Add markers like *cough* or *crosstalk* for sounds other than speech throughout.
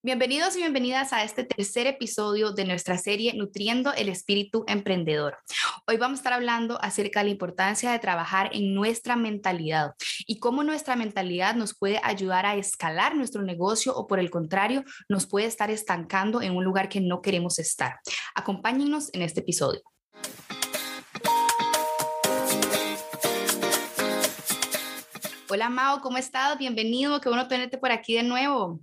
Bienvenidos y bienvenidas a este tercer episodio de nuestra serie Nutriendo el Espíritu Emprendedor. Hoy vamos a estar hablando acerca de la importancia de trabajar en nuestra mentalidad y cómo nuestra mentalidad nos puede ayudar a escalar nuestro negocio o por el contrario nos puede estar estancando en un lugar que no queremos estar. Acompáñenos en este episodio. Hola Mao, ¿cómo estás? Bienvenido, qué bueno tenerte por aquí de nuevo.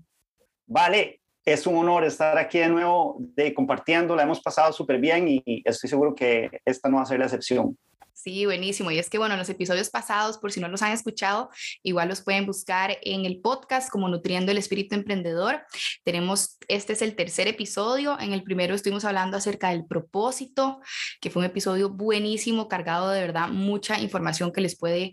Vale, es un honor estar aquí de nuevo de compartiendo, la hemos pasado súper bien y estoy seguro que esta no va a ser la excepción. Sí, buenísimo. Y es que, bueno, los episodios pasados, por si no los han escuchado, igual los pueden buscar en el podcast como Nutriendo el Espíritu Emprendedor. Tenemos, este es el tercer episodio. En el primero estuvimos hablando acerca del propósito, que fue un episodio buenísimo, cargado de verdad mucha información que les puede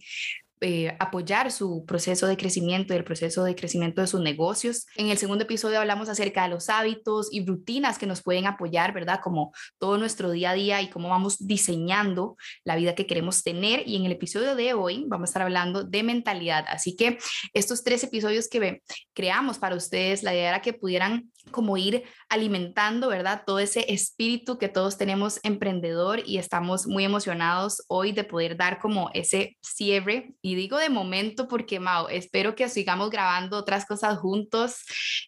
eh, apoyar su proceso de crecimiento y el proceso de crecimiento de sus negocios. En el segundo episodio hablamos acerca de los hábitos y rutinas que nos pueden apoyar, ¿verdad? Como todo nuestro día a día y cómo vamos diseñando la vida que queremos tener. Y en el episodio de hoy vamos a estar hablando de mentalidad. Así que estos tres episodios que creamos para ustedes, la idea era que pudieran como ir alimentando, ¿verdad? Todo ese espíritu que todos tenemos emprendedor y estamos muy emocionados hoy de poder dar como ese cierre y digo de momento porque, Mau, espero que sigamos grabando otras cosas juntos.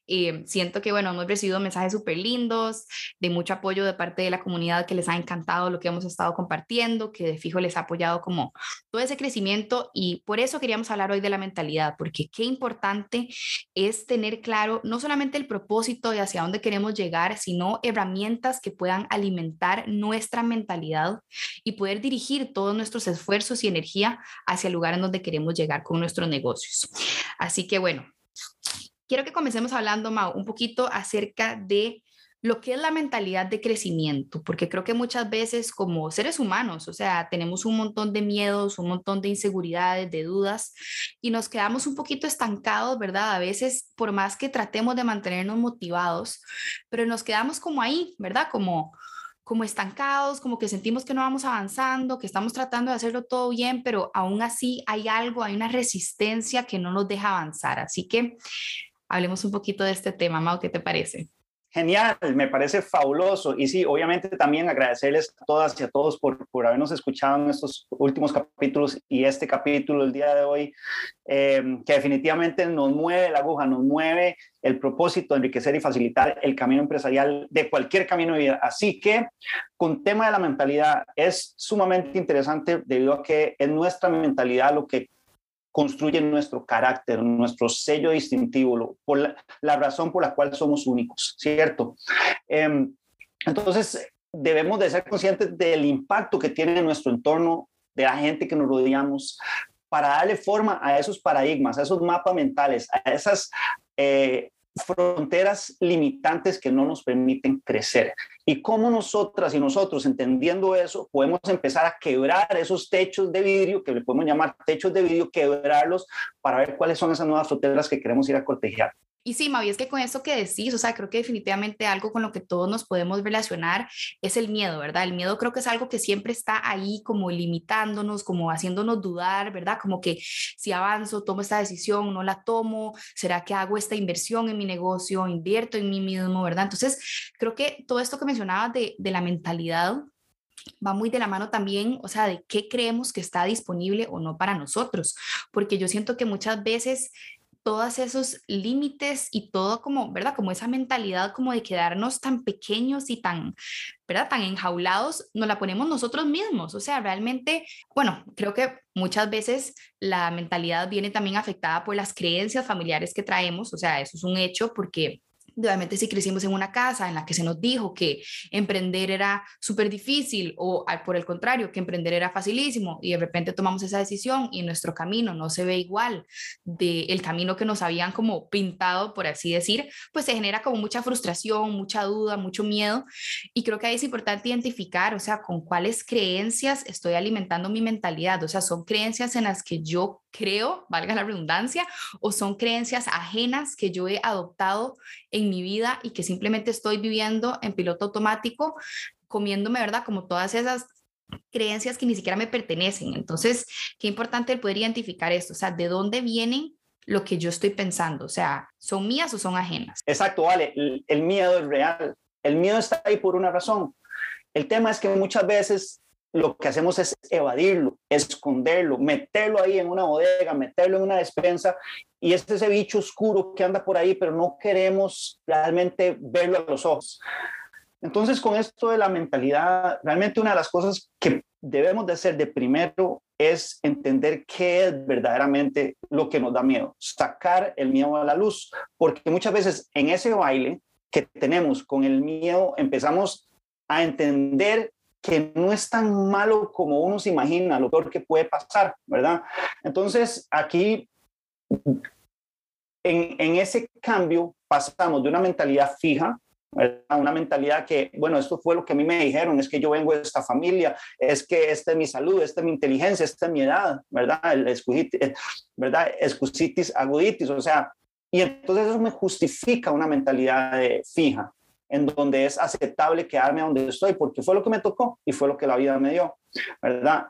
Eh, siento que, bueno, hemos recibido mensajes súper lindos, de mucho apoyo de parte de la comunidad que les ha encantado lo que hemos estado compartiendo, que de fijo les ha apoyado como todo ese crecimiento y por eso queríamos hablar hoy de la mentalidad, porque qué importante es tener claro no solamente el propósito de hacia dónde queremos llegar, sino herramientas que puedan alimentar nuestra mentalidad y poder dirigir todos nuestros esfuerzos y energía hacia el lugar en donde queremos llegar con nuestros negocios. Así que bueno, quiero que comencemos hablando, Mau, un poquito acerca de lo que es la mentalidad de crecimiento, porque creo que muchas veces como seres humanos, o sea, tenemos un montón de miedos, un montón de inseguridades, de dudas, y nos quedamos un poquito estancados, ¿verdad? A veces, por más que tratemos de mantenernos motivados, pero nos quedamos como ahí, ¿verdad? Como como estancados, como que sentimos que no vamos avanzando, que estamos tratando de hacerlo todo bien, pero aún así hay algo, hay una resistencia que no nos deja avanzar. Así que hablemos un poquito de este tema, Mau, ¿qué te parece? Genial, me parece fabuloso. Y sí, obviamente también agradecerles a todas y a todos por, por habernos escuchado en estos últimos capítulos y este capítulo el día de hoy, eh, que definitivamente nos mueve la aguja, nos mueve el propósito de enriquecer y facilitar el camino empresarial de cualquier camino de vida. Así que con tema de la mentalidad es sumamente interesante debido a que es nuestra mentalidad lo que construye nuestro carácter, nuestro sello distintivo, por la, razón por la cual somos únicos, ¿cierto? Em, entonces, debemos de ser conscientes del impacto que tiene nuestro entorno, de la gente que nos rodeamos, para darle forma a esos paradigmas, a esos mapas mentales, a esas eh, fronteras limitantes que no nos permiten crecer. Y cómo nosotras y nosotros, entendiendo eso, podemos empezar a quebrar esos techos de vidrio, que le podemos llamar techos de vidrio, quebrarlos para ver cuáles son esas nuevas fronteras que queremos ir a cortejar. Y sí, Mavi, es que con eso que decís, o sea, creo que definitivamente algo con lo que todos nos podemos relacionar es el miedo, ¿verdad? El miedo creo que es algo que siempre está ahí como limitándonos, como haciéndonos dudar, ¿verdad? Como que si avanzo, tomo esta decisión, no la tomo, ¿será que hago esta inversión en mi negocio, invierto en mí mismo, ¿verdad? Entonces, creo que todo esto que mencionabas de, de la mentalidad va muy de la mano también, o sea, de qué creemos que está disponible o no para nosotros, porque yo siento que muchas veces todos esos límites y todo como, ¿verdad? Como esa mentalidad como de quedarnos tan pequeños y tan, ¿verdad? Tan enjaulados, nos la ponemos nosotros mismos. O sea, realmente, bueno, creo que muchas veces la mentalidad viene también afectada por las creencias familiares que traemos. O sea, eso es un hecho porque obviamente si crecimos en una casa en la que se nos dijo que emprender era súper difícil o por el contrario, que emprender era facilísimo y de repente tomamos esa decisión y nuestro camino no se ve igual del el camino que nos habían como pintado, por así decir, pues se genera como mucha frustración, mucha duda, mucho miedo. Y creo que ahí es importante identificar, o sea, con cuáles creencias estoy alimentando mi mentalidad, o sea, son creencias en las que yo creo, valga la redundancia, o son creencias ajenas que yo he adoptado en mi vida y que simplemente estoy viviendo en piloto automático, comiéndome, ¿verdad? Como todas esas creencias que ni siquiera me pertenecen. Entonces, qué importante el poder identificar esto, o sea, de dónde vienen lo que yo estoy pensando? O sea, ¿son mías o son ajenas? Exacto, vale. El, el miedo es real. El miedo está ahí por una razón. El tema es que muchas veces lo que hacemos es evadirlo, esconderlo, meterlo ahí en una bodega, meterlo en una despensa y es ese bicho oscuro que anda por ahí, pero no queremos realmente verlo a los ojos. Entonces, con esto de la mentalidad, realmente una de las cosas que debemos de hacer de primero es entender qué es verdaderamente lo que nos da miedo, sacar el miedo a la luz, porque muchas veces en ese baile que tenemos con el miedo empezamos a entender que no es tan malo como uno se imagina, lo peor que puede pasar, ¿verdad? Entonces, aquí, en, en ese cambio, pasamos de una mentalidad fija, a una mentalidad que, bueno, esto fue lo que a mí me dijeron, es que yo vengo de esta familia, es que esta es mi salud, esta es mi inteligencia, esta es mi edad, ¿verdad? El escusitis, ¿verdad? Escusitis aguditis, o sea, y entonces eso me justifica una mentalidad fija en donde es aceptable quedarme donde estoy, porque fue lo que me tocó y fue lo que la vida me dio, ¿verdad?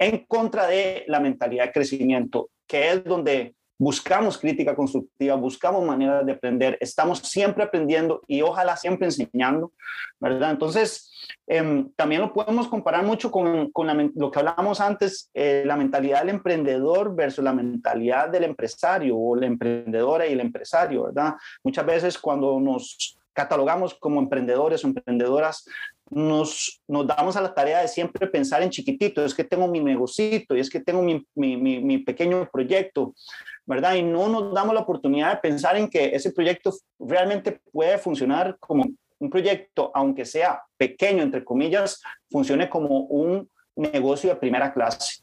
En contra de la mentalidad de crecimiento, que es donde buscamos crítica constructiva, buscamos maneras de aprender, estamos siempre aprendiendo y ojalá siempre enseñando, ¿verdad? Entonces, em, también lo podemos comparar mucho con, con lo que hablábamos antes, eh, la mentalidad del emprendedor versus la mentalidad del empresario o la emprendedora y el empresario, ¿verdad? Muchas veces cuando nos catalogamos como emprendedores o emprendedoras, nos, nos damos a la tarea de siempre pensar en chiquitito, es que tengo mi negocito y es que tengo mi, mi, mi, pequeño proyecto, ¿verdad? Y no nos damos la oportunidad de pensar en que ese proyecto realmente puede funcionar como un proyecto, aunque sea pequeño, entre comillas, funcione como un negocio de primera clase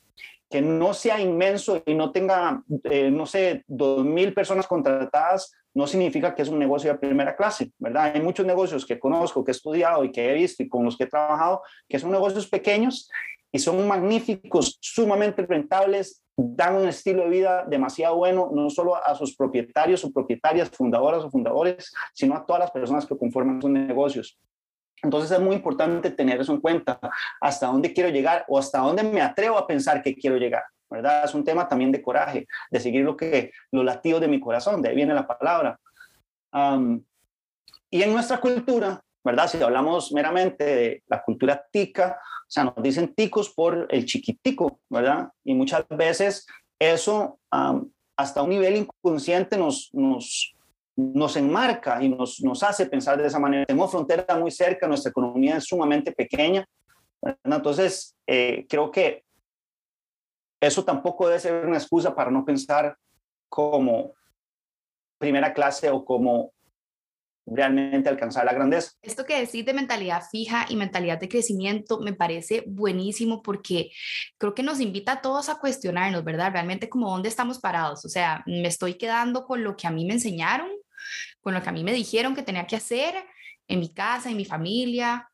que no sea inmenso y no tenga, eh, no sé, dos mil personas contratadas, no significa que es un negocio de primera clase, ¿verdad? Hay muchos negocios que conozco, que he estudiado y que he visto y con los que he trabajado, que son negocios pequeños y son magníficos, sumamente rentables, dan un estilo de vida demasiado bueno, no solo a sus propietarios o propietarias, fundadoras o fundadores, sino a todas las personas que conforman sus negocios. Entonces es muy importante tener eso en cuenta, hasta dónde quiero llegar o hasta dónde me atrevo a pensar que quiero llegar. ¿Verdad? Es un tema también de coraje, de seguir lo que, los latidos de mi corazón, de ahí viene la palabra. y en nuestra cultura, ¿verdad? Si hablamos meramente de la cultura tica, o sea, nos dicen ticos por el chiquitico, ¿verdad? Y muchas veces eso hasta un nivel inconsciente nos, nos, nos enmarca y nos, nos hace pensar de esa manera. Tenemos frontera muy cerca, nuestra economía es sumamente pequeña. Entonces, eh, creo que eso tampoco debe ser una excusa para no pensar como primera clase o como realmente alcanzar la grandeza. Esto que decís de mentalidad fija y mentalidad de crecimiento me parece buenísimo porque creo que nos invita a todos a cuestionarnos, ¿verdad? Realmente como dónde estamos parados. O sea, me estoy quedando con lo que a mí me enseñaron, con lo que a mí me dijeron que tenía que hacer en mi casa, en mi familia,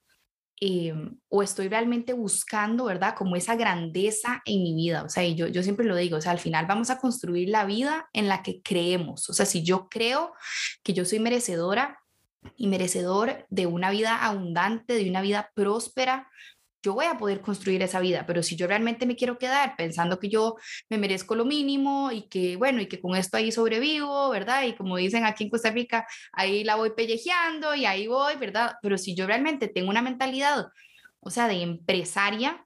Em, o estoy realmente buscando, ¿verdad? Como esa grandeza en mi vida. O sea, yo, yo siempre lo digo, o sea, al final vamos a construir la vida en la que creemos. O sea, si yo creo que yo soy merecedora y merecedor de una vida abundante, de una vida próspera, yo voy a poder construir esa vida, pero si yo realmente me quiero quedar pensando que yo me merezco lo mínimo y que, bueno, y que con esto ahí sobrevivo, ¿verdad? Y como dicen aquí en Costa Rica, ahí la voy pellejeando y ahí voy, ¿verdad? Pero si yo realmente tengo una mentalidad, o sea, de empresaria,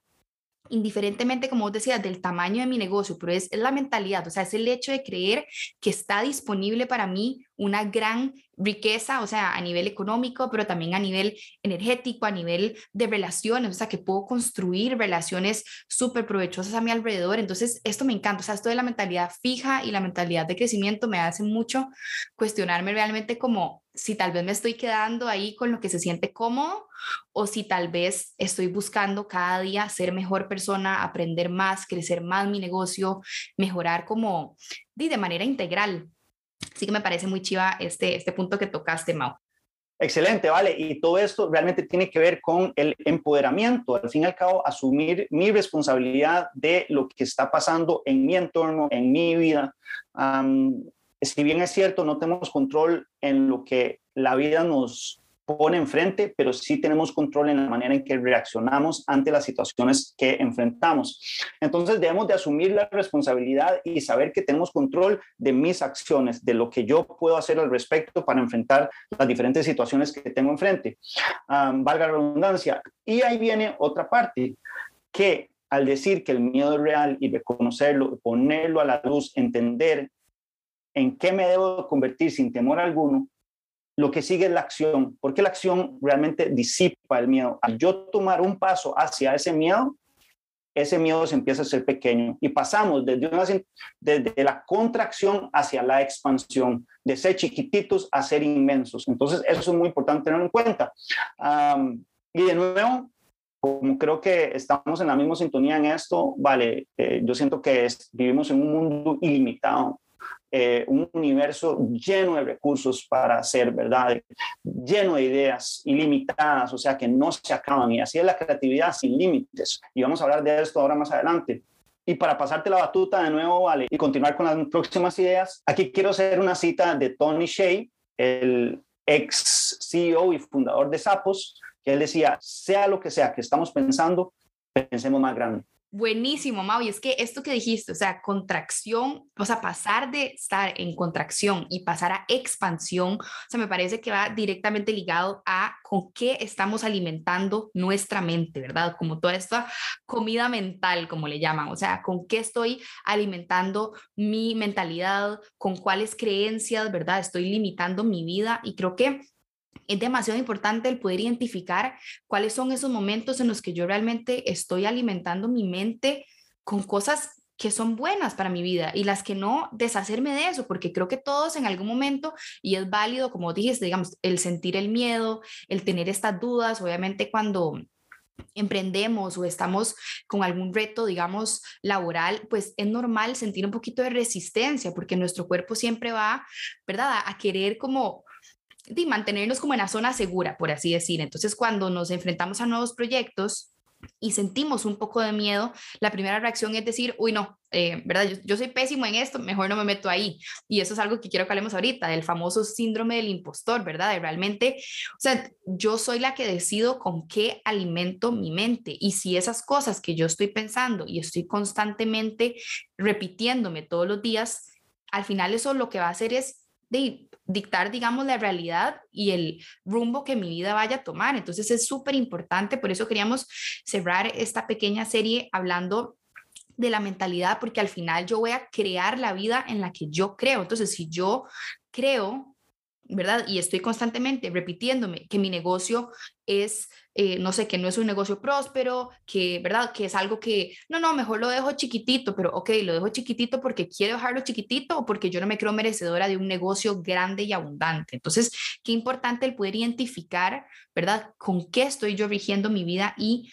indiferentemente, como vos decías, del tamaño de mi negocio, pero es, es la mentalidad, o sea, es el hecho de creer que está disponible para mí una gran riqueza, o sea, a nivel económico, pero también a nivel energético, a nivel de relaciones, o sea, que puedo construir relaciones súper provechosas a mi alrededor. Entonces, esto me encanta, o sea, esto de la mentalidad fija y la mentalidad de crecimiento me hace mucho cuestionarme realmente como si tal vez me estoy quedando ahí con lo que se siente cómodo o si tal vez estoy buscando cada día ser mejor persona, aprender más, crecer más mi negocio, mejorar como de manera integral, Así que me parece muy chiva este, este punto que tocaste, Mau. Excelente, vale. Y todo esto realmente tiene que ver con el empoderamiento, al fin y al cabo, asumir mi responsabilidad de lo que está pasando en mi entorno, en mi vida. Si bien es cierto, no tenemos control en lo que la vida nos, pone enfrente, pero sí tenemos control en la manera en que reaccionamos ante las situaciones que enfrentamos. Entonces debemos de asumir la responsabilidad y saber que tenemos control de mis acciones, de lo que yo puedo hacer al respecto para enfrentar las diferentes situaciones que tengo enfrente. valga la redundancia. Y ahí viene otra parte, que al decir que el miedo es real y reconocerlo, ponerlo a la luz, entender en qué me debo convertir sin temor alguno, lo que sigue es la acción, porque la acción realmente disipa el miedo. Al yo tomar un paso hacia ese miedo, ese miedo se empieza a ser pequeño y pasamos desde, una, desde la contracción hacia la expansión, de ser chiquititos a ser inmensos. Entonces, eso es muy importante tenerlo en cuenta. y de nuevo, como creo que estamos en la misma sintonía en esto, vale, eh, yo siento que vivimos en un mundo ilimitado. Eh, un universo lleno de recursos para hacer, ¿verdad? Lleno de ideas ilimitadas, o sea, que no se acaban. Y así es la creatividad sin límites. Y vamos a hablar de esto ahora más adelante. Y para pasarte la batuta de nuevo, ¿vale? Y continuar con las próximas ideas, aquí quiero hacer una cita de Tony Shea, el ex CEO y fundador de Sapos, que él decía, sea lo que sea que estamos pensando, pensemos más grande. Buenísimo, Mau. Y es que esto que dijiste, o sea, contracción, o sea, pasar de estar en contracción y pasar a expansión, o sea, me parece que va directamente ligado a con qué estamos alimentando nuestra mente, ¿verdad? Como toda esta comida mental, como le llaman, o sea, con qué estoy alimentando mi mentalidad, con cuáles creencias, ¿verdad? Estoy limitando mi vida y creo que es demasiado importante el poder identificar cuáles son esos momentos en los que yo realmente estoy alimentando mi mente con cosas que son buenas para mi vida y las que no, deshacerme de eso, porque creo que todos en algún momento, y es válido, como dijiste, digamos, el sentir el miedo, el tener estas dudas, obviamente cuando emprendemos o estamos con algún reto, digamos, laboral, pues es normal sentir un poquito de resistencia, porque nuestro cuerpo siempre va, ¿verdad?, a querer como de mantenernos como en la zona segura, por así decir. Entonces, cuando nos enfrentamos a nuevos proyectos y sentimos un poco de miedo, la primera reacción es decir, uy, no, eh, ¿verdad? Yo, soy pésimo en esto, mejor no me meto ahí. Y eso es algo que quiero que hablemos ahorita, del famoso síndrome del impostor, ¿verdad? De realmente, o sea, yo soy la que decido con qué alimento mi mente. Y si esas cosas que yo estoy pensando y estoy constantemente repitiéndome todos los días, al final eso lo que va a hacer es de dictar, digamos, la realidad y el rumbo que mi vida vaya a tomar. Entonces es súper importante, por eso queríamos cerrar esta pequeña serie hablando de la mentalidad, porque al final yo voy a crear la vida en la que yo creo. Entonces, si yo creo ¿verdad? Y estoy constantemente repitiéndome que mi negocio es, eh, no sé, que no es un negocio próspero, que, ¿verdad? Que es algo que, no, no, mejor lo dejo chiquitito, pero ok, lo dejo chiquitito porque quiero dejarlo chiquitito o porque yo no me creo merecedora de un negocio grande y abundante. Entonces, qué importante el poder identificar, ¿verdad? Con qué estoy yo rigiendo mi vida y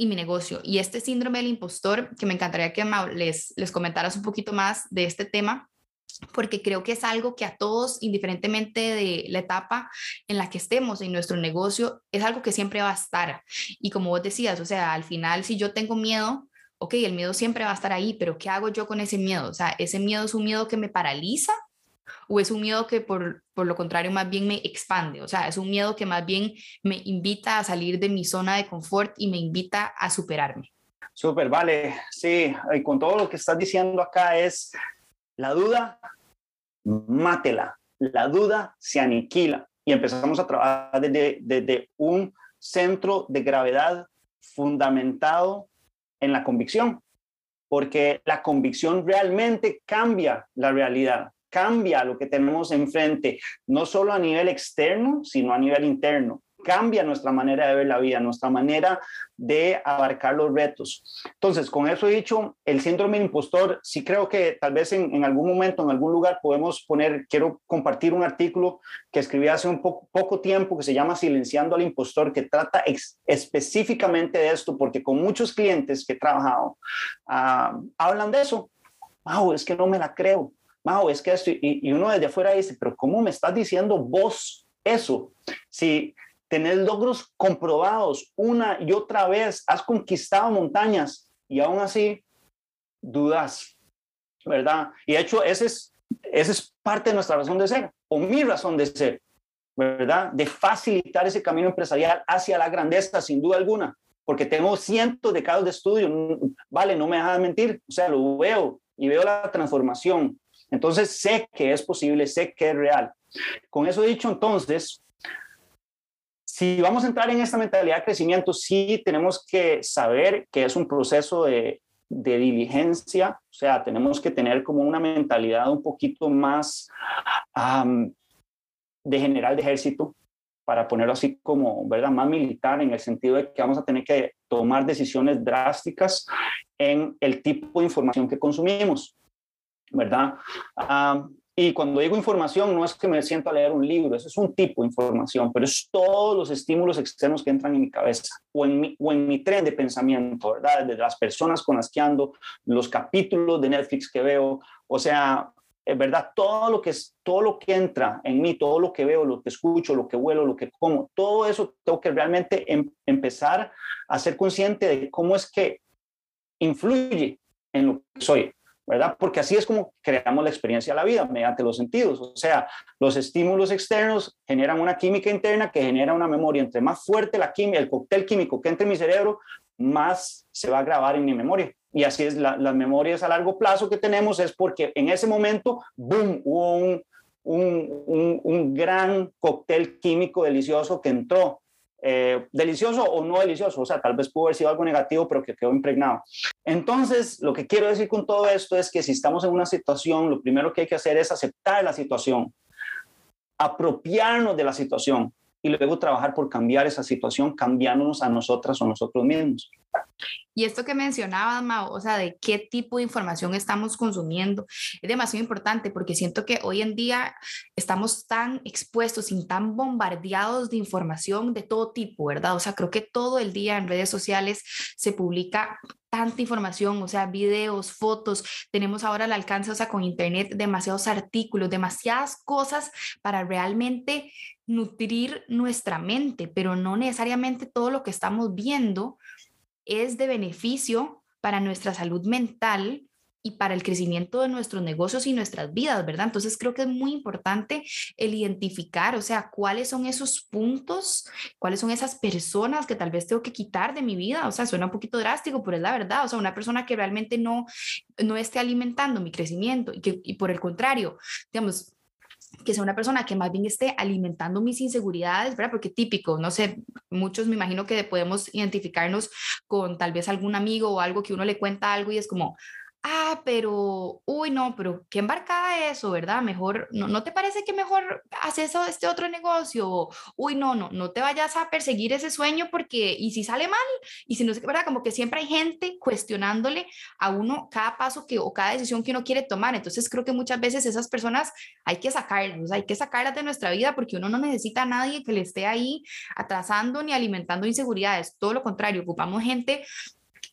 y mi negocio. Y este síndrome del impostor, que me encantaría que les, les comentaras un poquito más de este tema, porque creo que es algo que a todos, indiferentemente de la etapa en la que estemos en nuestro negocio, es algo que siempre va a estar. Y como vos decías, o sea, al final, si yo tengo miedo, ok, el miedo siempre va a estar ahí, pero ¿qué hago yo con ese miedo? O sea, ¿ese miedo es un miedo que me paraliza o es un miedo que por, por lo contrario más bien me expande? O sea, es un miedo que más bien me invita a salir de mi zona de confort y me invita a superarme. Súper, vale. Sí, y con todo lo que estás diciendo acá es la duda, mátela. La duda se aniquila. Y empezamos a trabajar desde, desde un centro de gravedad fundamentado en la convicción, porque la convicción realmente cambia la realidad, cambia lo que tenemos enfrente, no solo a nivel externo, sino a nivel interno cambia nuestra manera de ver la vida, nuestra manera de abarcar los retos. Entonces, con eso dicho, el síndrome del impostor, sí creo que tal vez en, algún momento, en algún lugar, podemos poner, quiero compartir un artículo que escribí hace un poco, tiempo que se llama Silenciando al impostor, que trata específicamente de esto, porque con muchos clientes que he trabajado, ah, hablan de eso. Wow, es que no me la creo. Wow, es que esto, y, y uno desde afuera dice, pero ¿cómo me estás diciendo vos eso? Si tener logros comprobados una y otra vez, has conquistado montañas y aún así dudas, ¿verdad? Y de hecho, ese es, esa es parte de nuestra razón de ser, o mi razón de ser, ¿verdad? De facilitar ese camino empresarial hacia la grandeza, sin duda alguna, porque tengo cientos de casos de estudio, vale, no me dejas mentir, o sea, lo veo y veo la transformación. Entonces sé que es posible, sé que es real. Con eso dicho, entonces, si vamos a entrar en esta mentalidad de crecimiento, sí tenemos que saber que es un proceso de, de diligencia, o sea, tenemos que tener como una mentalidad un poquito más de general de ejército, para ponerlo así como, ¿verdad? Más militar en el sentido de que vamos a tener que tomar decisiones drásticas en el tipo de información que consumimos, ¿verdad? Y cuando digo información, no es que me siento a leer un libro, eso es un tipo de información, pero es todos los estímulos externos que entran en mi cabeza o en mi, o en mi tren de pensamiento, ¿verdad? De las personas con las que ando, los capítulos de Netflix que veo, o sea, es verdad, todo lo que es, todo lo que entra en mí, todo lo que veo, lo que escucho, lo que huelo, lo que como, todo eso tengo que realmente em, empezar a ser consciente de cómo es que influye en lo que soy, Porque así es como creamos la experiencia de la vida, mediante los sentidos. O sea, los estímulos externos generan una química interna que genera una memoria. Entre más fuerte la química, el cóctel químico que entre en mi cerebro, más se va a grabar en mi memoria y así es, las memorias a largo plazo que tenemos es porque en ese momento, boom, hubo un, un, un, gran cóctel químico delicioso que entró. Eh, delicioso o no delicioso, o sea, tal vez pudo haber sido algo negativo, pero que quedó impregnado. Entonces, lo que quiero decir con todo esto es que si estamos en una situación, lo primero que hay que hacer es aceptar la situación, apropiarnos de la situación y luego trabajar por cambiar esa situación, cambiándonos a nosotras o nosotros mismos. Y esto que mencionabas, Mao, o sea, de qué tipo de información estamos consumiendo, es demasiado importante porque siento que hoy en día estamos tan expuestos y tan bombardeados de información de todo tipo, ¿verdad? O sea, creo que todo el día en redes sociales se publica tanta información, o sea, videos, fotos, tenemos ahora al alcance, o sea, con internet, demasiados artículos, demasiadas cosas para realmente nutrir nuestra mente, pero no necesariamente todo lo que estamos viendo es de beneficio para nuestra salud mental y para el crecimiento de nuestros negocios y nuestras vidas, ¿verdad? Entonces creo que es muy importante el identificar, o sea, cuáles son esos puntos, cuáles son esas personas que tal vez tengo que quitar de mi vida, o sea, suena un poquito drástico, pero es la verdad, o sea, una persona que realmente no, no esté alimentando mi crecimiento y que y por el contrario, digamos, que sea una persona que más bien esté alimentando mis inseguridades, ¿verdad? Porque típico, no sé, muchos me imagino que podemos identificarnos con tal vez algún amigo o algo que uno le cuenta algo y es como, ah, pero, uy, no, pero qué embarcada eso, ¿verdad? Mejor, ¿no, ¿no te parece que mejor haces este otro negocio? Uy, no, no, no te vayas a perseguir ese sueño porque, y si sale mal, y si no sé, ¿verdad? Como que siempre hay gente cuestionándole a uno cada paso que, o cada decisión que uno quiere tomar. Entonces creo que muchas veces esas personas hay que sacarlas, hay que sacarlas de nuestra vida porque uno no necesita a nadie que le esté ahí atrasando ni alimentando inseguridades. Todo lo contrario, ocupamos gente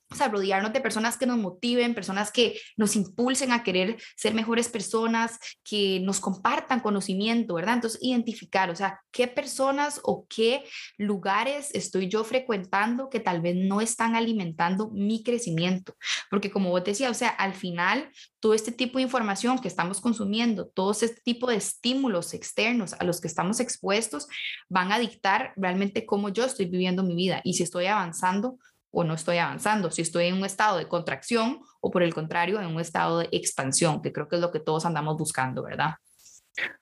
o sea, rodearnos de personas que nos motiven, personas que nos impulsen a querer ser mejores personas, que nos compartan conocimiento, ¿verdad? Entonces, identificar, o sea, qué personas o qué lugares estoy yo frecuentando que tal vez no están alimentando mi crecimiento. Porque como vos decías, o sea, al final, todo este tipo de información que estamos consumiendo, todo este tipo de estímulos externos a los que estamos expuestos, van a dictar realmente cómo yo estoy viviendo mi vida y si estoy avanzando o no estoy avanzando, si estoy en un estado de contracción o por el contrario, en un estado de expansión, que creo que es lo que todos andamos buscando, ¿verdad?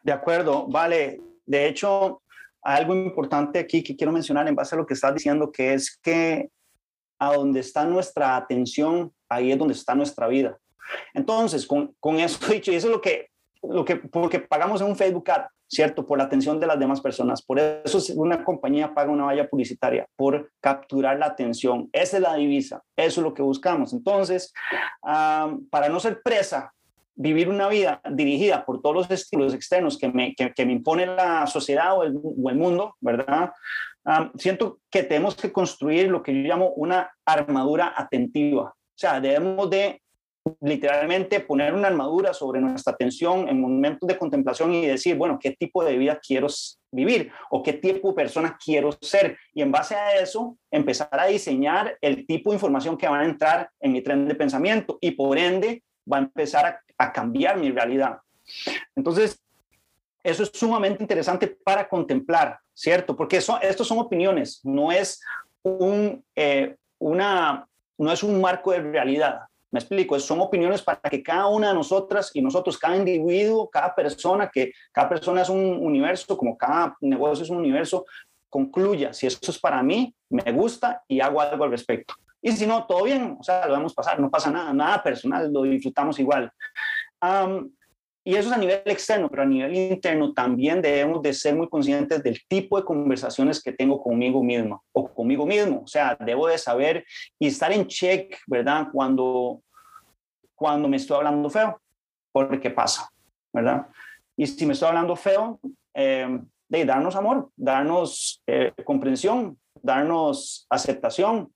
De acuerdo, vale. De hecho, hay algo importante aquí que quiero mencionar en base a lo que estás diciendo, que es que a donde está nuestra atención, ahí es donde está nuestra vida. Entonces, con, con eso *laughs* dicho, y eso es lo que, lo que, porque pagamos en un Facebook Ad, ¿cierto? Por la atención de las demás personas. Por eso una compañía paga una valla publicitaria, por capturar la atención. Esa es la divisa, eso es lo que buscamos. Entonces, para no ser presa, vivir una vida dirigida por todos los estilos externos que me, que, me impone la sociedad o el, o el mundo, ¿verdad? siento que tenemos que construir lo que yo llamo una armadura atentiva. O sea, debemos de literalmente poner una armadura sobre nuestra atención en momentos de contemplación y decir, bueno, ¿qué tipo de vida quiero vivir o qué tipo de persona quiero ser? Y en base a eso, empezar a diseñar el tipo de información que va a entrar en mi tren de pensamiento y por ende va a empezar a, cambiar mi realidad. Entonces, eso es sumamente interesante para contemplar, ¿cierto? Porque son, estos son opiniones, no es un, eh, una, no es un marco de realidad. Me explico, son opiniones para que cada una de nosotras y nosotros, cada individuo, cada persona, que cada persona es un universo, como cada negocio es un universo, concluya si eso es para mí, me gusta y hago algo al respecto. Y si no, todo bien, o sea, lo vamos a pasar, no pasa nada, nada personal, lo disfrutamos igual. y eso es a nivel externo, pero a nivel interno también debemos de ser muy conscientes del tipo de conversaciones que tengo conmigo mismo o conmigo mismo. O sea, debo de saber y estar en check, ¿verdad? Cuando, cuando me estoy hablando feo, porque pasa, ¿verdad? Y si me estoy hablando feo, eh, de darnos amor, darnos eh, comprensión, darnos aceptación.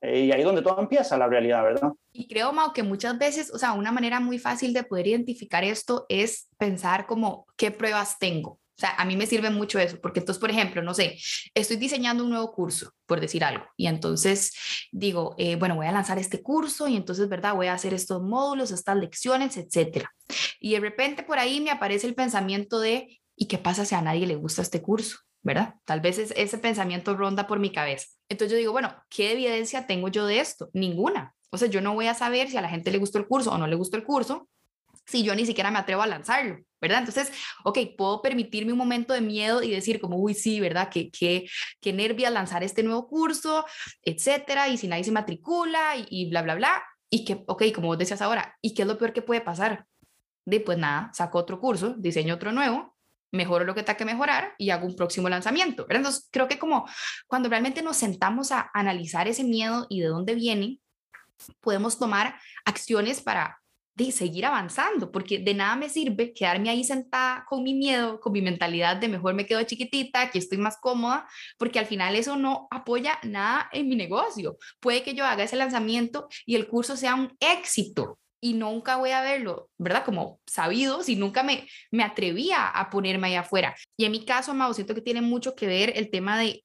Eh, y ahí es donde todo empieza, la realidad, ¿verdad? Y creo, Mau, que muchas veces, o sea, una manera muy fácil de poder identificar esto es pensar como, ¿qué pruebas tengo? O sea, a mí me sirve mucho eso, porque entonces, por ejemplo, no sé, estoy diseñando un nuevo curso, por decir algo, y entonces digo, eh, bueno, voy a lanzar este curso y entonces, ¿verdad? Voy a hacer estos módulos, estas lecciones, etcétera. Y de repente por ahí me aparece el pensamiento de, ¿y qué pasa si a nadie le gusta este curso? ¿Verdad? Tal vez ese pensamiento ronda por mi cabeza. Entonces yo digo, bueno, ¿qué evidencia tengo yo de esto? Ninguna. O sea, yo no voy a saber si a la gente le gustó el curso o no le gustó el curso si yo ni siquiera me atrevo a lanzarlo, ¿verdad? Entonces, ok, puedo permitirme un momento de miedo y decir como, uy, sí, ¿verdad? Que qué, qué nervios lanzar este nuevo curso, etcétera, y si nadie se matricula y, bla, bla, bla. Y que, ok, como vos decías ahora, ¿y qué es lo peor que puede pasar? De pues nada, saco otro curso, diseño otro nuevo mejoro lo que tenga que mejorar y hago un próximo lanzamiento. Entonces, creo que como cuando realmente nos sentamos a analizar ese miedo y de dónde viene, podemos tomar acciones para de seguir avanzando, porque de nada me sirve quedarme ahí sentada con mi miedo, con mi mentalidad de mejor me quedo chiquitita, aquí estoy más cómoda, porque al final eso no apoya nada en mi negocio. Puede que yo haga ese lanzamiento y el curso sea un éxito, y nunca voy a verlo, ¿verdad? Como sabido, si nunca me, me atrevía a ponerme ahí afuera. Y en mi caso, Amado, siento que tiene mucho que ver el tema de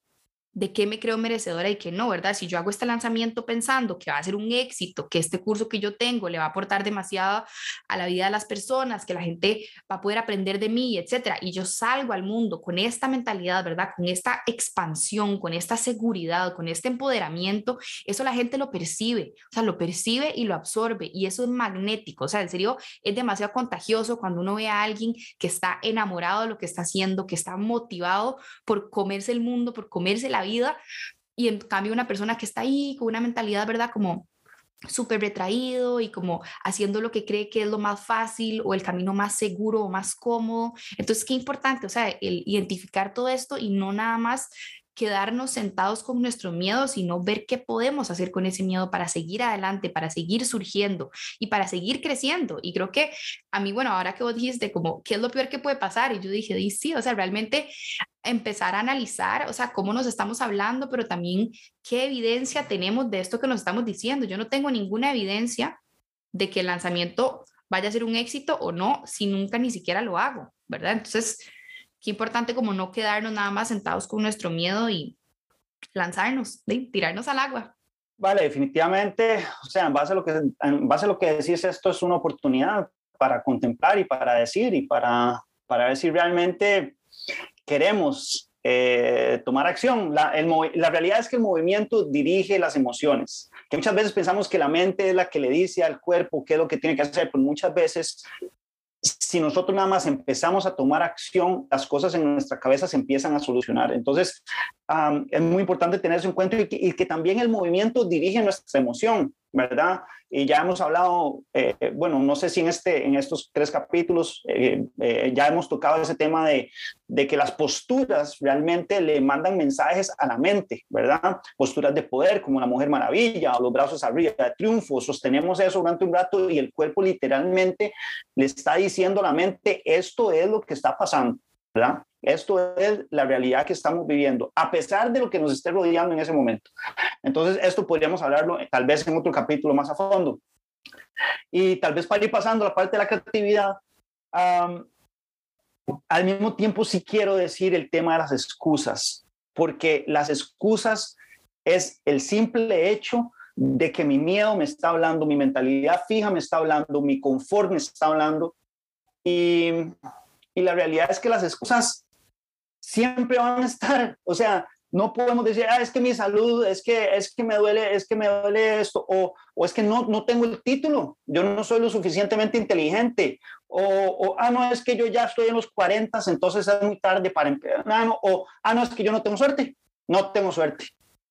de qué me creo merecedora y qué no, ¿verdad? Si yo hago este lanzamiento pensando que va a ser un éxito, que este curso que yo tengo le va a aportar demasiado a la vida de las personas, que la gente va a poder aprender de mí, etcétera, y yo salgo al mundo con esta mentalidad, ¿verdad? Con esta expansión, con esta seguridad, con este empoderamiento, eso la gente lo percibe, o sea, lo percibe y lo absorbe, y eso es magnético, o sea, en serio, es demasiado contagioso cuando uno ve a alguien que está enamorado de lo que está haciendo, que está motivado por comerse el mundo, por comerse la vida y en cambio una persona que está ahí con una mentalidad, ¿verdad? Como súper retraído y como haciendo lo que cree que es lo más fácil o el camino más seguro o más cómodo. Entonces, qué importante, o sea, el identificar todo esto y no nada más quedarnos sentados con nuestro miedo, sino ver qué podemos hacer con ese miedo para seguir adelante, para seguir surgiendo y para seguir creciendo. Y creo que a mí, bueno, ahora que vos dijiste como, ¿qué es lo peor que puede pasar? Y yo dije, sí, o sea, realmente empezar a analizar, o sea, cómo nos estamos hablando, pero también qué evidencia tenemos de esto que nos estamos diciendo. Yo no tengo ninguna evidencia de que el lanzamiento vaya a ser un éxito o no, si nunca ni siquiera lo hago, ¿verdad? Entonces, qué importante como no quedarnos nada más sentados con nuestro miedo y lanzarnos, tirarnos al agua. Vale, definitivamente, o sea, en base a lo que, en base a lo que decís, esto es una oportunidad para contemplar y para decir y para, para ver si realmente queremos eh, tomar acción. La, la realidad es que el movimiento dirige las emociones, que muchas veces pensamos que la mente es la que le dice al cuerpo qué es lo que tiene que hacer, pero muchas veces si nosotros nada más empezamos a tomar acción, las cosas en nuestra cabeza se empiezan a solucionar. Entonces, es muy importante tener eso en cuenta y que, también el movimiento dirige nuestra emoción, ¿verdad? Y ya hemos hablado, eh, bueno, no sé si en, este, en estos tres capítulos eh, eh, ya hemos tocado ese tema de, de que las posturas realmente le mandan mensajes a la mente, ¿verdad? Posturas de poder como la Mujer Maravilla o los brazos arriba de triunfo, sostenemos eso durante un rato y el cuerpo literalmente le está diciendo a la mente, esto es lo que está pasando, ¿verdad? Esto es la realidad que estamos viviendo, a pesar de lo que nos esté rodeando en ese momento. Entonces, esto podríamos hablarlo tal vez en otro capítulo más a fondo. Y tal vez para ir pasando la parte de la creatividad, al mismo tiempo sí quiero decir el tema de las excusas, porque las excusas es el simple hecho de que mi miedo me está hablando, mi mentalidad fija me está hablando, mi confort me está hablando. Y Y la realidad es que las excusas siempre van a estar, o sea, no podemos decir, ah, es que mi salud, es que, es que me duele, es que me duele esto, o, o es que no, no tengo el título, yo no soy lo suficientemente inteligente, o, o, ah, no, es que yo ya estoy en los 40, entonces es muy tarde para empezar, ah, no, o, ah, no, es que yo no tengo suerte, no tengo suerte,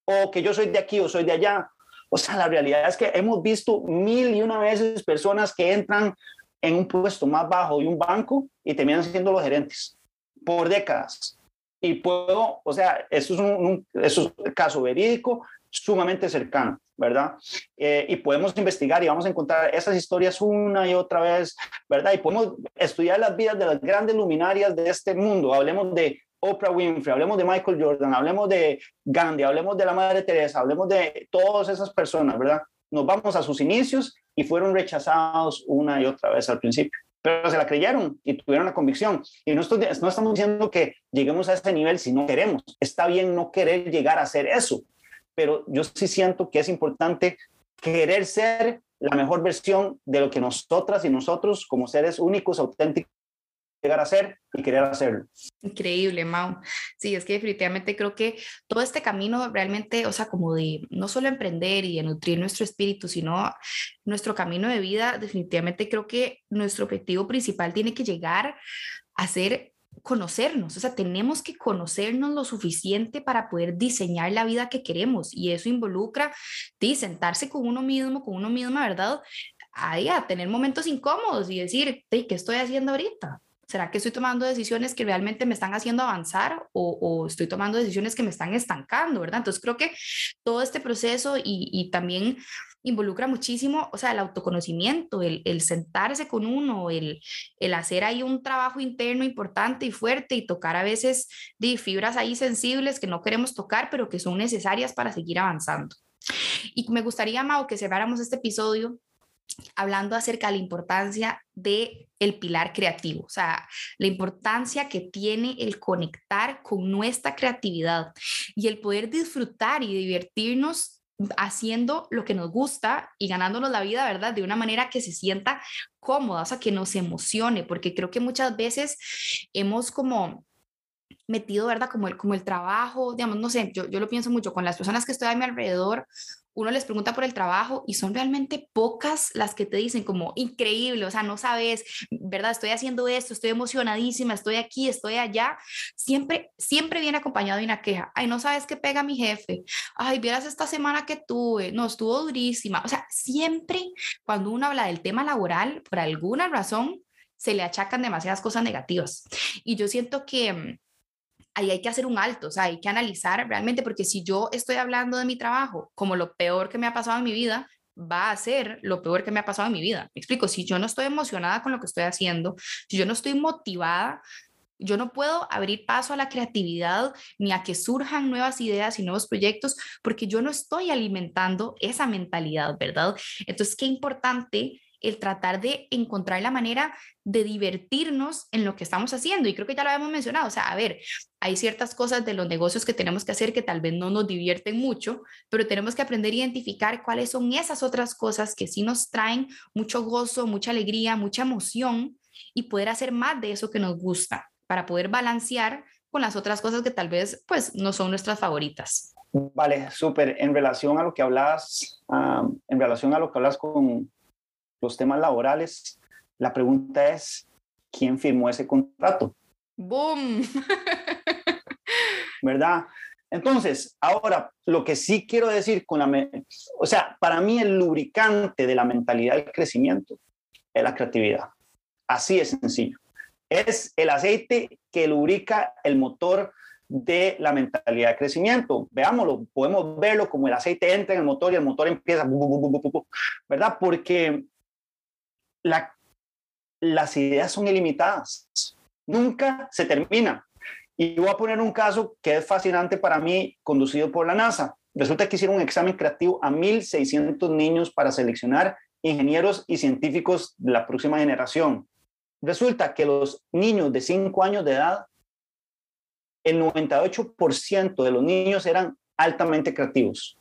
o que yo soy de aquí o soy de allá. O sea, la realidad es que hemos visto mil y una veces personas que entran en un puesto más bajo de un banco y terminan siendo los gerentes por décadas y puedo, o sea, eso es un, eso es caso verídico sumamente cercano, ¿verdad? Eh, y podemos investigar y vamos a encontrar esas historias una y otra vez, ¿verdad? Y podemos estudiar las vidas de las grandes luminarias de este mundo. Hablemos de Oprah Winfrey, hablemos de Michael Jordan, hablemos de Gandhi, hablemos de la Madre Teresa, hablemos de todas esas personas, ¿verdad? Nos vamos a sus inicios y fueron rechazados una y otra vez al principio pero se la creyeron y tuvieron la convicción. Y no, no estamos diciendo que lleguemos a ese nivel si no queremos. Está bien no querer llegar a hacer eso, pero yo sí siento que es importante querer ser la mejor versión de lo que nosotras y nosotros como seres únicos, auténticos, llegar a hacer y querer hacerlo. Increíble, Mau. Sí, es que definitivamente creo que todo este camino realmente, o sea, como de no solo emprender y de nutrir nuestro espíritu, sino nuestro camino de vida, definitivamente creo que nuestro objetivo principal tiene que llegar a ser conocernos, o sea, tenemos que conocernos lo suficiente para poder diseñar la vida que queremos y eso involucra de sentarse con uno mismo, con uno misma, ¿verdad? Ahí a tener momentos incómodos y decir, ¿qué estoy haciendo ahorita? ¿Será que estoy tomando decisiones que realmente me están haciendo avanzar o, estoy tomando decisiones que me están estancando, verdad? Entonces creo que todo este proceso y, también involucra muchísimo, o sea, el autoconocimiento, el, sentarse con uno, el, el, hacer ahí un trabajo interno importante y fuerte y tocar a veces de fibras ahí sensibles que no queremos tocar, pero que son necesarias para seguir avanzando. Y me gustaría, Mau, que cerráramos este episodio hablando acerca de la importancia de el pilar creativo, o sea, la importancia que tiene el conectar con nuestra creatividad y el poder disfrutar y divertirnos haciendo lo que nos gusta y ganándonos la vida, ¿verdad? De una manera que se sienta cómoda, o sea, que nos emocione, porque creo que muchas veces hemos como metido, ¿verdad? Como el, como el trabajo, digamos, no sé, yo, yo lo pienso mucho con las personas que estoy a mi alrededor, uno les pregunta por el trabajo y son realmente pocas las que te dicen como increíble, o sea, no sabes, ¿verdad? Estoy haciendo esto, estoy emocionadísima, estoy aquí, estoy allá. Siempre, siempre viene acompañado de una queja. Ay, no sabes qué pega mi jefe. Ay, vieras esta semana que tuve. No, estuvo durísima. O sea, siempre cuando uno habla del tema laboral, por alguna razón, se le achacan demasiadas cosas negativas. Y yo siento que mm, ahí hay que hacer un alto, o sea, hay que analizar realmente, porque si yo estoy hablando de mi trabajo como lo peor que me ha pasado en mi vida, va a ser lo peor que me ha pasado en mi vida. Me explico, si yo no estoy emocionada con lo que estoy haciendo, si yo no estoy motivada, yo no puedo abrir paso a la creatividad ni a que surjan nuevas ideas y nuevos proyectos porque yo no estoy alimentando esa mentalidad, ¿verdad? Entonces, qué importante el tratar de encontrar la manera de divertirnos en lo que estamos haciendo. Y creo que ya lo habíamos mencionado, o sea, a ver, hay ciertas cosas de los negocios que tenemos que hacer que tal vez no nos divierten mucho, pero tenemos que aprender a identificar cuáles son esas otras cosas que sí nos traen mucho gozo, mucha alegría, mucha emoción y poder hacer más de eso que nos gusta para poder balancear con las otras cosas que tal vez pues no son nuestras favoritas. Vale, súper. En relación a lo que hablas, en relación a lo que hablas con, los temas laborales, la pregunta es, ¿quién firmó ese contrato? ¡Boom! *laughs* ¿Verdad? Entonces, ahora, lo que sí quiero decir con la... O sea, para mí el lubricante de la mentalidad del crecimiento es la creatividad. Así es sencillo. Es el aceite que lubrica el motor de la mentalidad de crecimiento. Veámoslo, podemos verlo como el aceite entra en el motor y el motor empieza, ¿verdad? Porque las ideas son ilimitadas, nunca se termina. Y voy a poner un caso que es fascinante para mí, conducido por la NASA. Resulta que hicieron un examen creativo a 1.600 niños para seleccionar ingenieros y científicos de la próxima generación. Resulta que los niños de 5 años de edad, el 98% de los niños eran altamente creativos.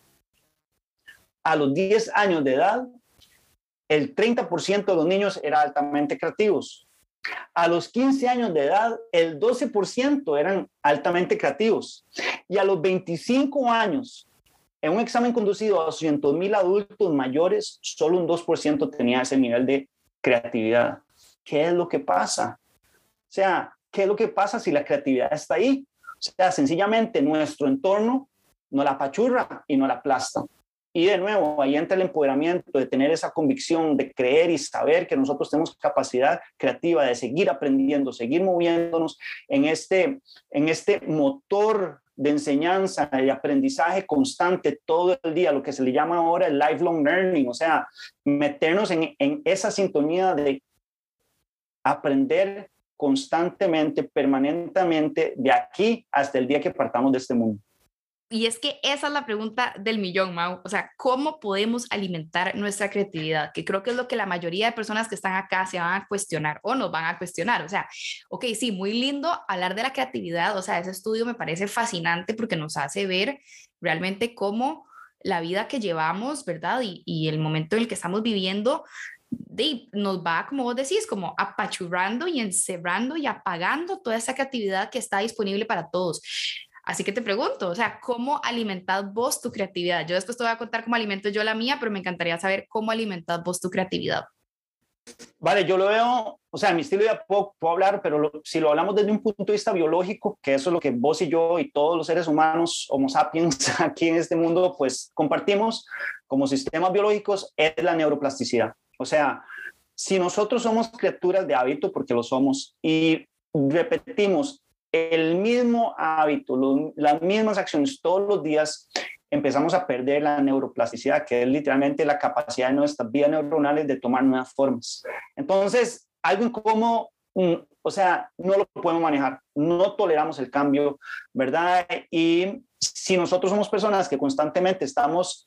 A los 10 años de edad, el 30% de los niños eran altamente creativos. A los 15 años de edad, el 12% eran altamente creativos. Y a los 25 años, en un examen conducido a 200 mil adultos mayores, solo un 2% tenía ese nivel de creatividad. ¿Qué es lo que pasa? O sea, ¿qué es lo que pasa si la creatividad está ahí? O sea, sencillamente nuestro entorno no la pachurra y no la aplasta. Y de nuevo, ahí entra el empoderamiento de tener esa convicción, de creer y saber que nosotros tenemos capacidad creativa de seguir aprendiendo, seguir moviéndonos en este, en este motor de enseñanza y aprendizaje constante todo el día, lo que se le llama ahora el lifelong learning, o sea, meternos en, en esa sintonía de aprender constantemente, permanentemente, de aquí hasta el día que partamos de este mundo. Y es que esa es la pregunta del millón, Mau. O sea, ¿cómo podemos alimentar nuestra creatividad? Que creo que es lo que la mayoría de personas que están acá se van a cuestionar o nos van a cuestionar. O sea, ok, sí, muy lindo hablar de la creatividad. O sea, ese estudio me parece fascinante porque nos hace ver realmente cómo la vida que llevamos, ¿verdad? Y, y el momento en el que estamos viviendo de, nos va, como vos decís, como apachurrando y encerrando y apagando toda esa creatividad que está disponible para todos. Así que te pregunto, o sea, ¿cómo alimentas vos tu creatividad? Yo después te voy a contar cómo alimento yo la mía, pero me encantaría saber cómo alimentas vos tu creatividad. Vale, yo lo veo, o sea, mi estilo ya puedo, puedo hablar, pero si lo hablamos desde un punto de vista biológico, que eso es lo que vos y yo y todos los seres humanos, Homo sapiens, *laughs* aquí en este mundo, pues compartimos como sistemas biológicos, es la neuroplasticidad. O sea, si nosotros somos criaturas de hábito, porque lo somos, y repetimos el mismo hábito, las mismas acciones todos los días, empezamos a perder la neuroplasticidad, que es literalmente la capacidad de nuestras vías neuronales de tomar nuevas formas. Entonces, algo incómodo, mm, o sea, no lo podemos manejar, no toleramos el cambio, ¿verdad? Y si nosotros somos personas que constantemente estamos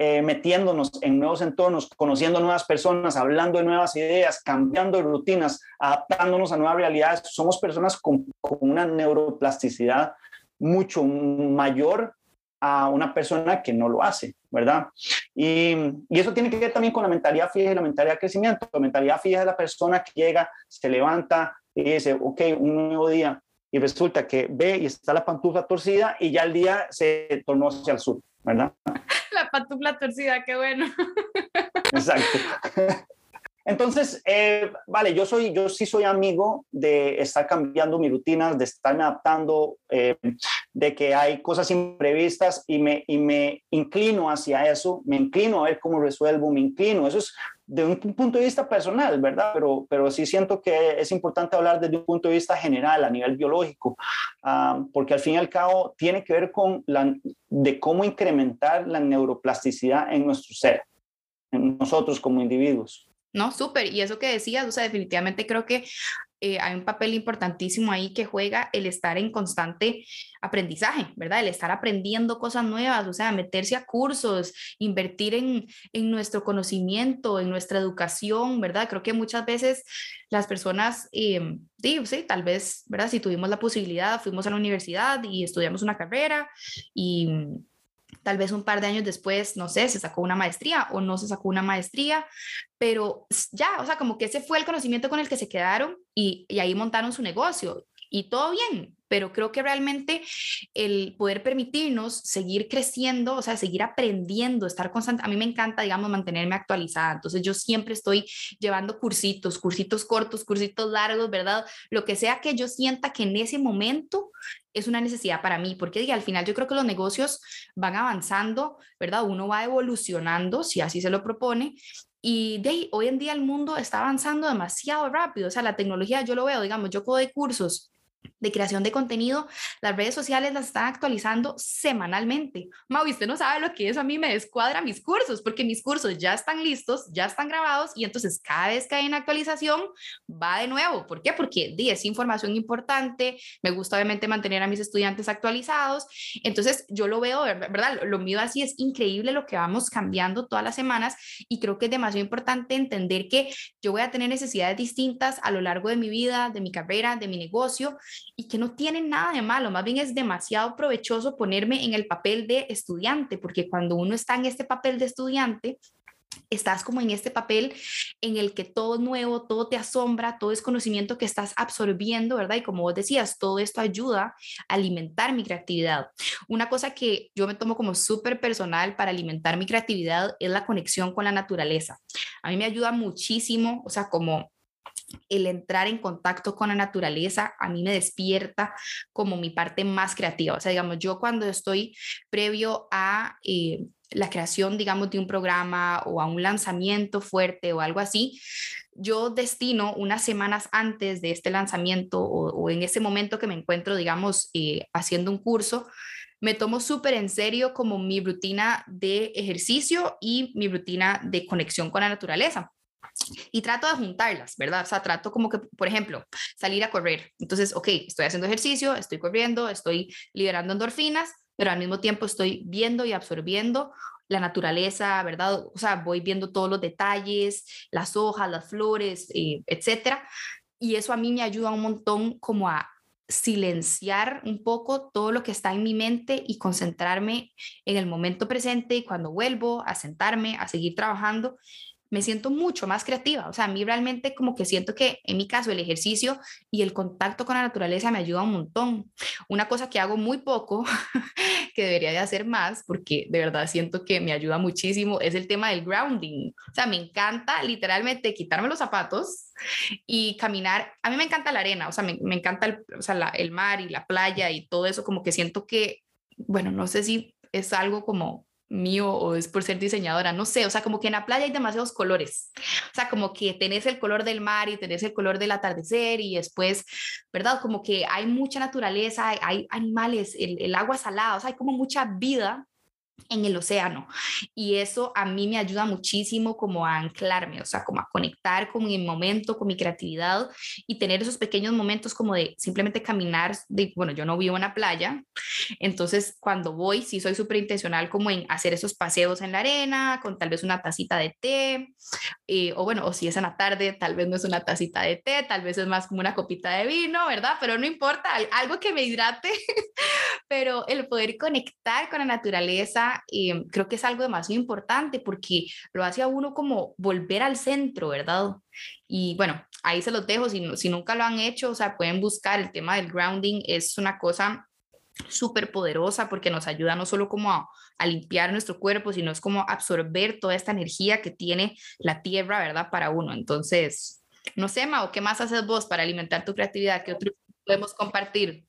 eh, metiéndonos en nuevos entornos, conociendo nuevas personas, hablando de nuevas ideas, cambiando rutinas, adaptándonos a nuevas realidades. Somos personas con, una neuroplasticidad mucho mayor a una persona que no lo hace, ¿verdad? Y, y, eso tiene que ver también con la mentalidad fija y la mentalidad de crecimiento. La mentalidad fija es la persona que llega, se levanta y dice, ok, un nuevo día, y resulta que ve y está la pantufla torcida y ya el día se tornó hacia el sur, ¿verdad? La pantufla torcida, qué bueno. *laughs* Exacto. Entonces, eh, vale, yo, soy, yo sí soy amigo de estar cambiando mis rutinas, de estarme adaptando, eh, de que hay cosas imprevistas y me, y me inclino hacia eso, me inclino a ver cómo resuelvo, me inclino. Eso es de un punto de vista personal, ¿verdad? Pero, pero sí siento que es importante hablar desde un punto de vista general, a nivel biológico, ah, porque al fin y al cabo tiene que ver con la, de cómo incrementar la neuroplasticidad en nuestro ser, en nosotros como individuos. No, súper. Y eso que decías, o sea, definitivamente creo que eh, hay un papel importantísimo ahí que juega el estar en constante aprendizaje, ¿verdad? El estar aprendiendo cosas nuevas, o sea, meterse a cursos, invertir en, en nuestro conocimiento, en nuestra educación, ¿verdad? Creo que muchas veces las personas, eh, sí, sí, tal vez, ¿verdad? Si tuvimos la posibilidad, fuimos a la universidad y estudiamos una carrera y Tal vez un par de años después, no sé, se sacó una maestría o no se sacó una maestría, pero ya, o sea, como que ese fue el conocimiento con el que se quedaron y, y ahí montaron su negocio y todo bien, pero creo que realmente el poder permitirnos seguir creciendo, o sea, seguir aprendiendo, estar constante, a mí me encanta, digamos, mantenerme actualizada, entonces yo siempre estoy llevando cursitos, cursitos cortos, cursitos largos, ¿verdad? Lo que sea que yo sienta que en ese momento es una necesidad para mí, porque al final yo creo que los negocios van avanzando, ¿verdad? Uno va evolucionando, si así se lo propone, y de hoy en día el mundo está avanzando demasiado rápido, o sea, la tecnología yo lo veo, digamos, yo de cursos de creación de contenido, las redes sociales las están actualizando semanalmente. Mau, usted no sabe lo que eso a mí me descuadra mis cursos, porque mis cursos ya están listos, ya están grabados y entonces cada vez que hay una actualización va de nuevo. ¿Por qué? Porque di, es información importante, me gusta obviamente mantener a mis estudiantes actualizados. Entonces yo lo veo, ¿verdad? Lo mío así es increíble lo que vamos cambiando todas las semanas y creo que es demasiado importante entender que yo voy a tener necesidades distintas a lo largo de mi vida, de mi carrera, de mi negocio y que no tiene nada de malo, más bien es demasiado provechoso ponerme en el papel de estudiante, porque cuando uno está en este papel de estudiante, estás como en este papel en el que todo es nuevo, todo te asombra, todo es conocimiento que estás absorbiendo, ¿verdad? Y como vos decías, todo esto ayuda a alimentar mi creatividad. Una cosa que yo me tomo como súper personal para alimentar mi creatividad es la conexión con la naturaleza. A mí me ayuda muchísimo, o sea, como el entrar en contacto con la naturaleza a mí me despierta como mi parte más creativa. O sea, digamos, yo cuando estoy previo a eh, la creación, digamos, de un programa o a un lanzamiento fuerte o algo así, yo destino unas semanas antes de este lanzamiento o, en ese momento que me encuentro, digamos, eh, haciendo un curso, me tomo súper en serio como mi rutina de ejercicio y mi rutina de conexión con la naturaleza. Y trato de juntarlas, ¿verdad? O sea, trato como que, por ejemplo, salir a correr. Entonces, ok, estoy haciendo ejercicio, estoy corriendo, estoy liberando endorfinas, pero al mismo tiempo estoy viendo y absorbiendo la naturaleza, ¿verdad? O sea, voy viendo todos los detalles, las hojas, las flores, eh, etcétera. Y eso a mí me ayuda un montón como a silenciar un poco todo lo que está en mi mente y concentrarme en el momento presente y cuando vuelvo a sentarme, a seguir trabajando, me siento mucho más creativa. O sea, a mí realmente como que siento que en mi caso el ejercicio y el contacto con la naturaleza me ayuda un montón. Una cosa que hago muy poco, *laughs* que debería de hacer más, porque de verdad siento que me ayuda muchísimo, es el tema del grounding. O sea, me encanta literalmente quitarme los zapatos y caminar. A mí me encanta la arena, o sea, me, encanta el, o sea, el mar y la playa y todo eso, como que siento que, bueno, no sé si es algo como mío o es por ser diseñadora, no sé, o sea, como que en la playa hay demasiados colores, o sea, como que tenés el color del mar y tenés el color del atardecer y después, ¿verdad? Como que hay mucha naturaleza, hay, animales, el, el, agua salada, o sea, hay como mucha vida en el océano. Y eso a mí me ayuda muchísimo como a anclarme, o sea, como a conectar con mi momento, con mi creatividad y tener esos pequeños momentos como de simplemente caminar, de, bueno, yo no vivo en la playa, entonces cuando voy sí soy súper intencional como en hacer esos paseos en la arena, con tal vez una tacita de té, eh, o bueno, o si es en la tarde, tal vez no es una tacita de té, tal vez es más como una copita de vino, ¿verdad? Pero no importa, algo que me hidrate, *laughs* pero el poder conectar con la naturaleza, eh, creo que es algo demasiado importante porque lo hace a uno como volver al centro, ¿verdad? Y bueno, ahí se los dejo, si, si nunca lo han hecho, o sea, pueden buscar el tema del grounding, es una cosa súper poderosa porque nos ayuda no solo como a, a, limpiar nuestro cuerpo, sino es como absorber toda esta energía que tiene la tierra, ¿verdad? Para uno. Entonces, no sé, Mao, ¿qué más haces vos para alimentar tu creatividad? ¿Qué otros podemos compartir?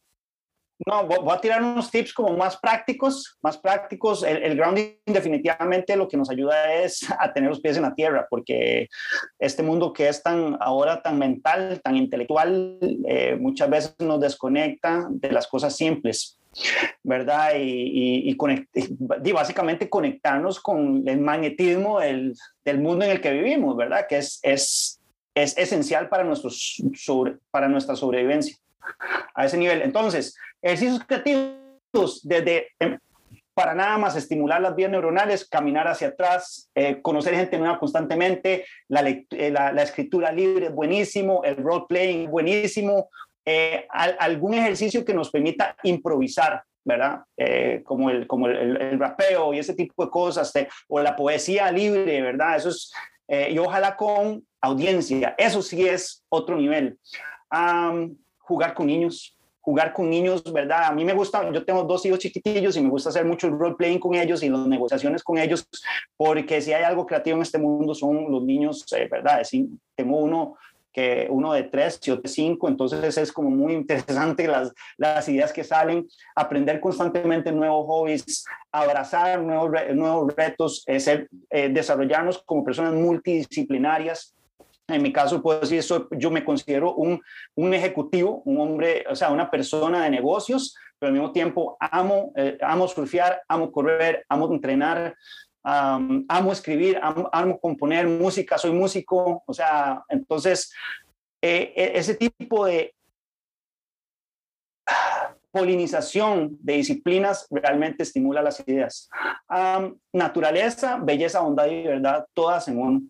No, voy a tirar unos tips como más prácticos, más prácticos. El, grounding definitivamente lo que nos ayuda es a tener los pies en la tierra, porque este mundo que es tan ahora tan mental, tan intelectual, eh, muchas veces nos desconecta de las cosas simples, ¿verdad? Y, básicamente conectarnos con el magnetismo del, mundo en el que vivimos, ¿verdad? Que es, es, es esencial para, nuestros, para nuestra sobrevivencia a ese nivel. Entonces, ejercicios creativos desde em, para nada más estimular las vías neuronales, caminar hacia atrás, eh, conocer gente nueva constantemente, la, eh, la, escritura libre es buenísimo, el role playing es buenísimo, eh, algún ejercicio que nos permita improvisar, ¿verdad? como el, como el, rapeo y ese tipo de cosas, o la poesía libre, ¿verdad? Eso es, y ojalá con audiencia, eso sí es otro nivel jugar con niños, jugar con niños, ¿verdad? A mí me gusta, yo tengo dos hijos chiquitillos y me gusta hacer mucho role playing con ellos y las negociaciones con ellos, porque si hay algo creativo en este mundo son los niños, eh, ¿verdad? Sí, tengo uno que uno de tres y otro de cinco, entonces es como muy interesante las, ideas que salen, aprender constantemente nuevos hobbies, abrazar nuevos, nuevos retos, eh, eh, desarrollarnos como personas multidisciplinarias, en mi caso, puedo decir eso, yo me considero un, un, ejecutivo, un hombre, o sea, una persona de negocios, pero al mismo tiempo amo, eh, amo surfear, amo correr, amo entrenar, amo escribir, amo, componer música, soy músico, o sea, entonces, eh, e, ese tipo de polinización de disciplinas realmente estimula las ideas. naturaleza, belleza, bondad y verdad, todas en uno.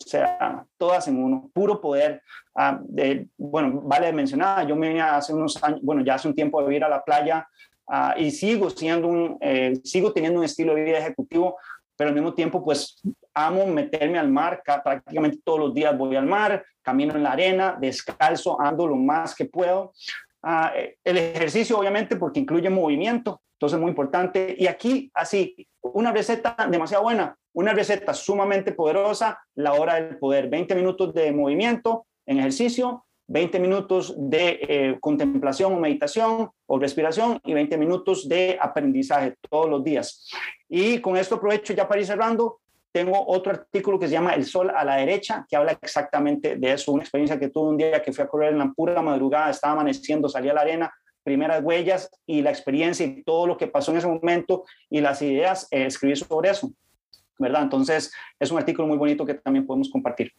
O sea, todas en uno, puro poder. Ah, de, bueno, vale mencionar, yo me venía hace unos años, bueno, ya hace un tiempo de ir a la playa ah, y sigo siendo un, eh, sigo teniendo un estilo de vida ejecutivo, pero al mismo tiempo, pues amo meterme al mar, prácticamente todos los días voy al mar, camino en la arena, descalzo, ando lo más que puedo. Ah, eh, el ejercicio, obviamente, porque incluye movimiento, entonces muy importante. Y aquí, así, una receta demasiado buena, una receta sumamente poderosa, la hora del poder, 20 minutos de movimiento en ejercicio, 20 minutos de eh, contemplación o meditación o respiración y 20 minutos de aprendizaje todos los días. Y con esto aprovecho ya para ir cerrando. Tengo otro artículo que se llama El Sol a la derecha, que habla exactamente de eso, una experiencia que tuve un día que fui a correr en la pura madrugada, estaba amaneciendo, salí a la arena, primeras huellas y la experiencia y todo lo que pasó en ese momento y las ideas, eh, escribí sobre eso, ¿verdad? Entonces, es un artículo muy bonito que también podemos compartir.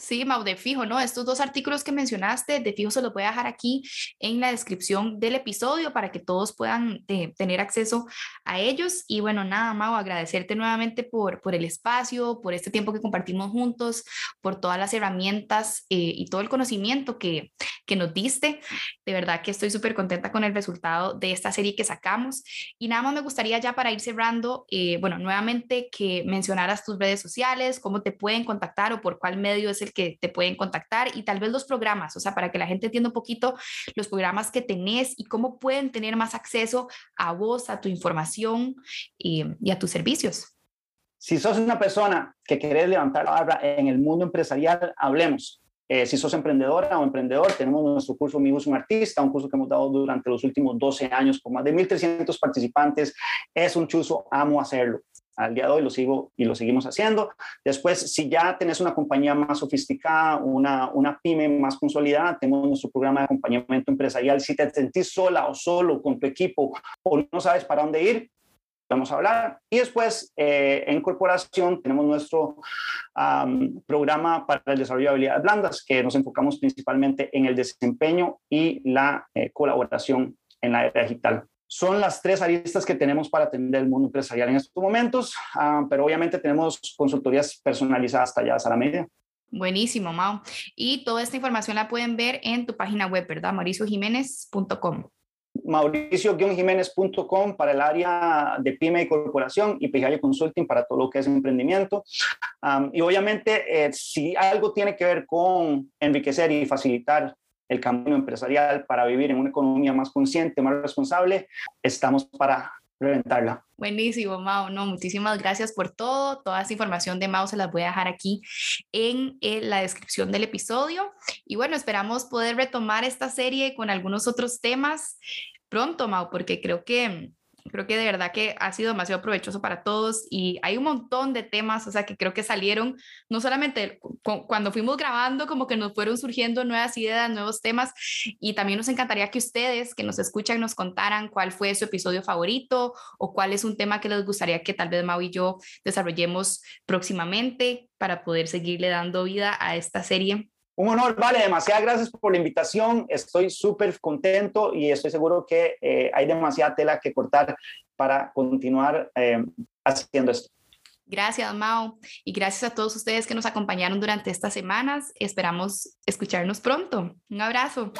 Sí, Mau, de fijo, ¿no? Estos dos artículos que mencionaste, de fijo se los voy a dejar aquí en la descripción del episodio para que todos puedan eh, tener acceso a ellos. Y bueno, nada, Mau, agradecerte nuevamente por, por el espacio, por este tiempo que compartimos juntos, por todas las herramientas eh, y todo el conocimiento que, que nos diste. De verdad que estoy súper contenta con el resultado de esta serie que sacamos. Y nada más me gustaría ya para ir cerrando, eh, bueno, nuevamente que mencionaras tus redes sociales, cómo te pueden contactar o por cuál medio es que te pueden contactar y tal vez los programas, o sea, para que la gente entienda un poquito los programas que tenés y cómo pueden tener más acceso a vos, a tu información y, a tus servicios. Si sos una persona que querés levantar la barra en el mundo empresarial, hablemos. Eh, si sos emprendedora o emprendedor, tenemos nuestro curso Mi un Artista, un curso que hemos dado durante los últimos 12 años con más de 1.300 participantes. Es un chuzo, amo hacerlo al día de hoy lo sigo y lo seguimos haciendo. Después, si ya tenés una compañía más sofisticada, una, una pyme más consolidada, tenemos nuestro programa de acompañamiento empresarial. Si te sentís sola o solo con tu equipo o no sabes para dónde ir, vamos a hablar. Y después, eh, en corporación, tenemos nuestro programa para el desarrollo de habilidades blandas, que nos enfocamos principalmente en el desempeño y la eh, colaboración en la era digital. Son las tres aristas que tenemos para atender el mundo empresarial en estos momentos, ah, pero obviamente tenemos consultorías personalizadas talladas a la media. Buenísimo, Mao. Y toda esta información la pueden ver en tu página web, ¿verdad? mauriciojiménez.com. Mauricio-jiménez.com para el área de pyme y corporación y Pijayo Consulting para todo lo que es emprendimiento. y obviamente, eh, si algo tiene que ver con enriquecer y facilitar el camino empresarial para vivir en una economía más consciente, más responsable, estamos para reventarla. Buenísimo, Mao. No, muchísimas gracias por todo. Toda esa información de Mao se las voy a dejar aquí en, en, la descripción del episodio. Y bueno, esperamos poder retomar esta serie con algunos otros temas pronto, Mao, porque creo que Creo que de verdad que ha sido demasiado provechoso para todos y hay un montón de temas, o sea, que creo que salieron, no solamente cuando fuimos grabando, como que nos fueron surgiendo nuevas ideas, nuevos temas y también nos encantaría que ustedes que nos escuchan nos contaran cuál fue su episodio favorito o cuál es un tema que les gustaría que tal vez Mau y yo desarrollemos próximamente para poder seguirle dando vida a esta serie un honor, vale, demasiadas gracias por la invitación. Estoy súper contento y estoy seguro que eh, hay demasiada tela que cortar para continuar eh, haciendo esto. Gracias, Mao. Y gracias a todos ustedes que nos acompañaron durante estas semanas. Esperamos escucharnos pronto. Un abrazo.